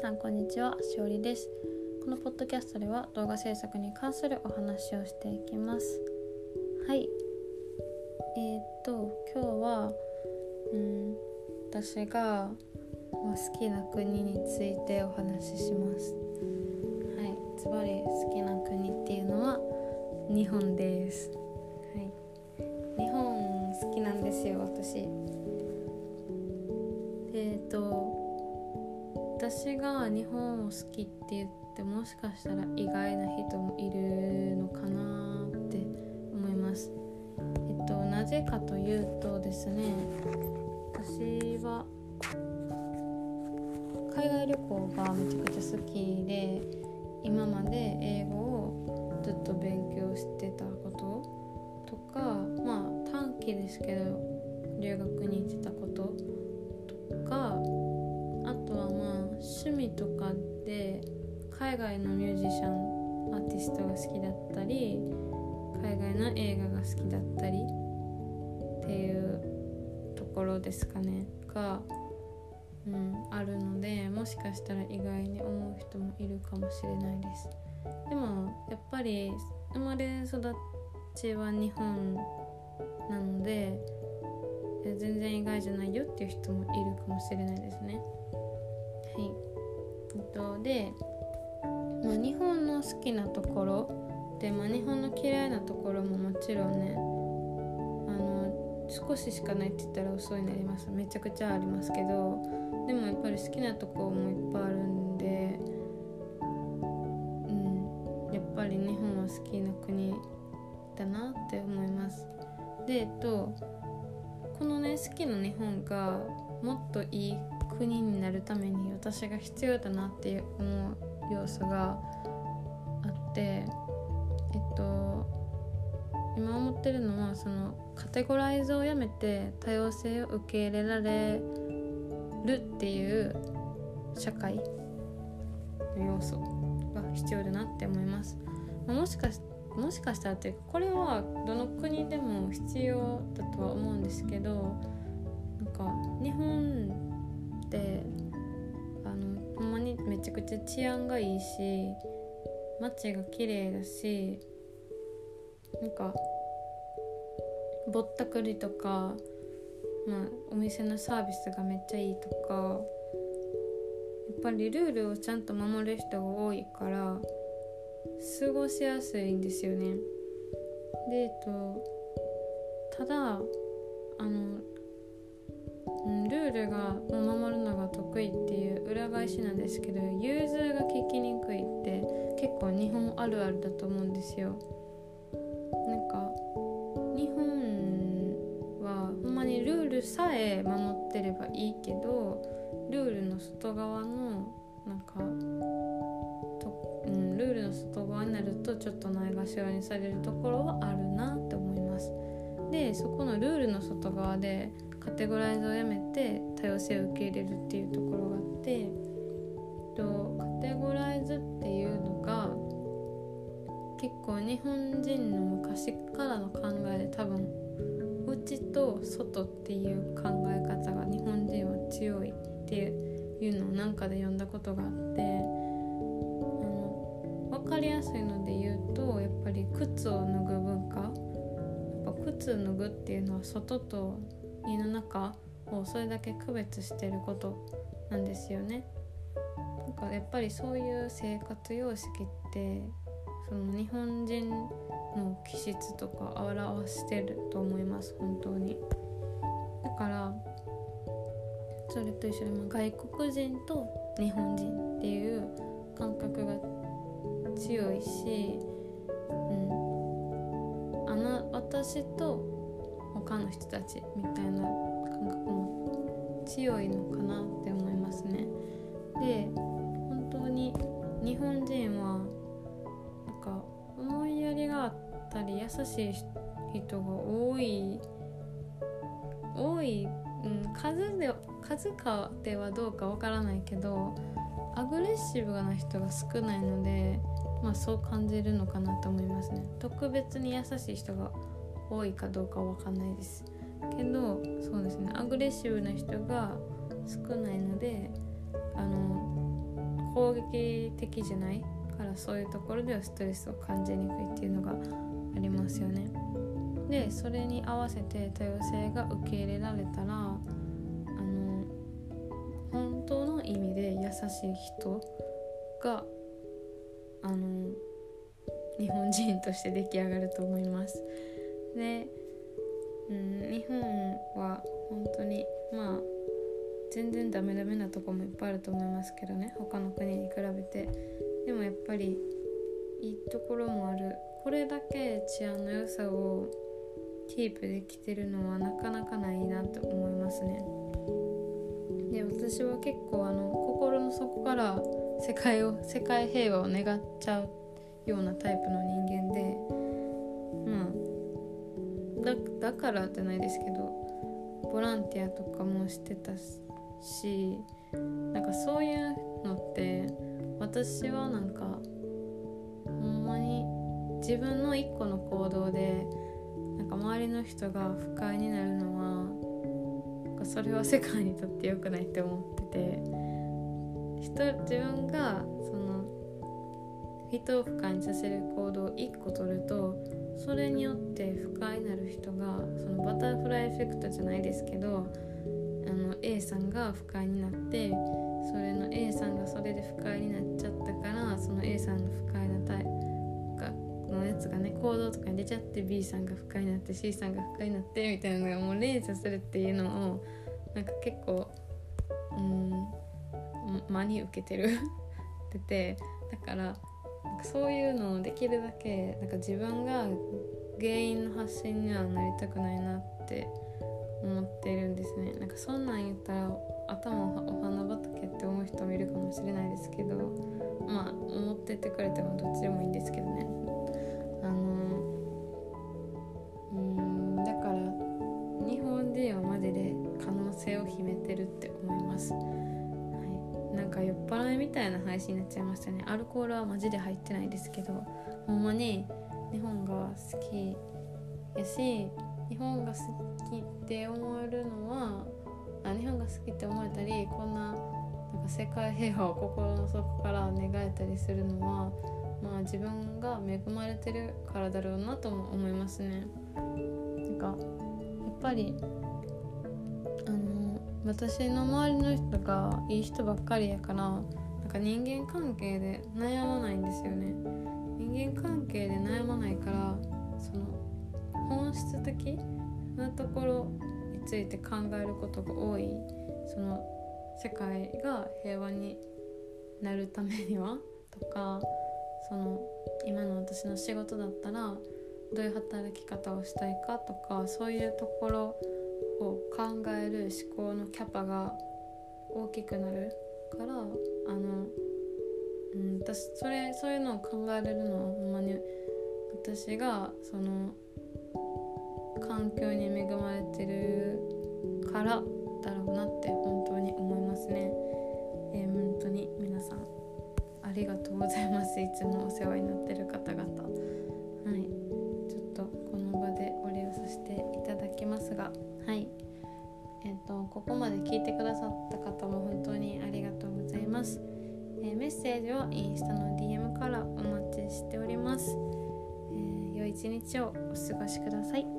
さんこんにちは。しおりです。このポッドキャストでは動画制作に関するお話をしていきます。はい。えー、っと今日はうん私が好きな国についてお話しします。はい。ズバリ好きな国っていうのは日本です。はい。日本好きなんですよ私。えっ、と私が日本を好きって言ってもしかしたら意外な人もいるのかなって思います。えっとなぜかというとですね私は海外旅行がめちゃくちゃ好きで今まで英語をずっと勉強してたこととかまあ短期ですけど留学に行ってたこととかあとはまあ趣味とかで海外のミュージシャンアーティストが好きだったり海外の映画が好きだったりっていうところですかね。が、うん、あるのでもしかしたら意外に思う人もいるかもしれないです。でもやっぱり生まれ育ちは日本なので全然意外じゃないよっていう人もいるかもしれないですねはい。えっとで、まあ、日本の好きなところで、まあ、日本の嫌いなところももちろんねあの少ししかないって言ったら嘘になります。めちゃくちゃありますけどでもやっぱり好きなとこもいっぱいあるんでうんやっぱり日本は好きな国だなって思います。でえっとこのね好きな日本がもっといい国になるために私が必要だなって思う要素があってえっと今思ってるのはそのカテゴライズをやめて多様性を受け入れられるっていう社会の要素が必要だなって思います。もしかしもしかしたらというかこれはどの国でも必要だとは思うんですけどなんか日本ってあのほんまにめちゃくちゃ治安がいいし街が綺麗だしなんかぼったくりとか、まあ、お店のサービスがめっちゃいいとかやっぱりルールをちゃんと守る人が多いから過ごしやすいんですよね。でえっとただあの、ルールが守るのが得意っていう裏返しなんですけど融通が聞きにくいって結構日本あるあるだと思うんですよ。なんか日本はほんまにルールさえ守ってればいいけどルールの外側のなんかと、うん、ルールの外側になるとちょっとないがしろにされるところはあるなって思います。でそこのルールの外側でカテゴライズをやめて多様性を受け入れるっていうところがあってとカテゴライズっていうのが結構日本人の昔からの考えで多分内と外っていう考え方が日本人は強いっていうのを何かで読んだことがあってあの分かりやすいので言うとやっぱり靴を脱ぐ文化。やっぱ靴脱ぐっていうのは外と家の中をそれだけ区別してることなんですよね。なんかやっぱりそういう生活様式ってその日本人の気質とか表してると思います本当に。だからそれと一緒に外国人と日本人っていう感覚が強いし、うん、あな私と他の人たちみたいな感覚も強いのかなって思いますね。で本当に日本人はなんか思いやりがあったり優しい人が多い多い、うん、数で数かではどうかわからないけどアグレッシブな人が少ないので、まあ、そう感じるのかなと思いますね。特別に優しい人が多いかどうかわかんないですけどそうですねアグレッシブな人が少ないのであの攻撃的じゃないからそういうところではストレスを感じにくいっていうのがありますよね。でそれに合わせて多様性が受け入れられたらあの本当の意味で優しい人があの日本人として出来上がると思います。で、うん、日本は本当にまあ全然ダメダメなとこもいっぱいあると思いますけどね他の国に比べて。でもやっぱりいいところもある。これだけ治安の良さをキープできてるのはなかなかないなと思いますね。で私は結構あの心の底から世界を世界平和を願っちゃうようなタイプの人間でだだからじゃないですけどボランティアとかもしてたしなんかそういうのって私はなんかほんまに自分の一個の行動でなんか周りの人が不快になるのはそれは世界にとって良くないって思ってて人自分がその人を不快にさせる行動を1個取るとそれによって不快になる人がそのバタフライエフェクトじゃないですけどあの A さんが不快になってそれの A さんがそれで不快になっちゃったからその A さんの不快なタイのやつがね行動とかに出ちゃって B さんが不快になって C さんが不快になってみたいなのがもう連鎖するっていうのをなんか結構うん真に受けてる。っててだからそういうのをできるだけなんか自分が原因の発信にはなりたくないなって思ってるんですね。なんかそんなん言ったら頭お花畑って思う人もいるかもしれないですけどまあ思っててくれてもどっちでもいいんですけどね。みたいな配信になっちゃいましたねアルコールはマジで入ってないですけどほんまに日本が好きやし日本が好きって思えるのはあ日本が好きって思えたりこんななんか世界平和を心の底から願えたりするのはまあ自分が恵まれてるからだろうなとも思いますね。なんかやっぱりあの私の周りの人がいい人ばっかりやからなんか人間関係で悩まないんですよね。人間関係で悩まないからその本質的なところについて考えることが多いその世界が平和になるためにはとかその今の私の仕事だったらどういう働き方をしたいかとかそういうところを考える思考のキャパが大きくなるからあの、うん、私それそういうのを考えれるのはほんまに私がその環境に恵まれてるからだろうなって本当に思いますね。えー、本当に皆さんありがとうございます。いつもお世話になってる方々。はい。ちょっとこの場でお礼をさせていただきますがはい。えっ、ー、とここまで聞いてくださった方もます、えー、メッセージはインスタの DM からお待ちしております、えー、良い一日をお過ごしください。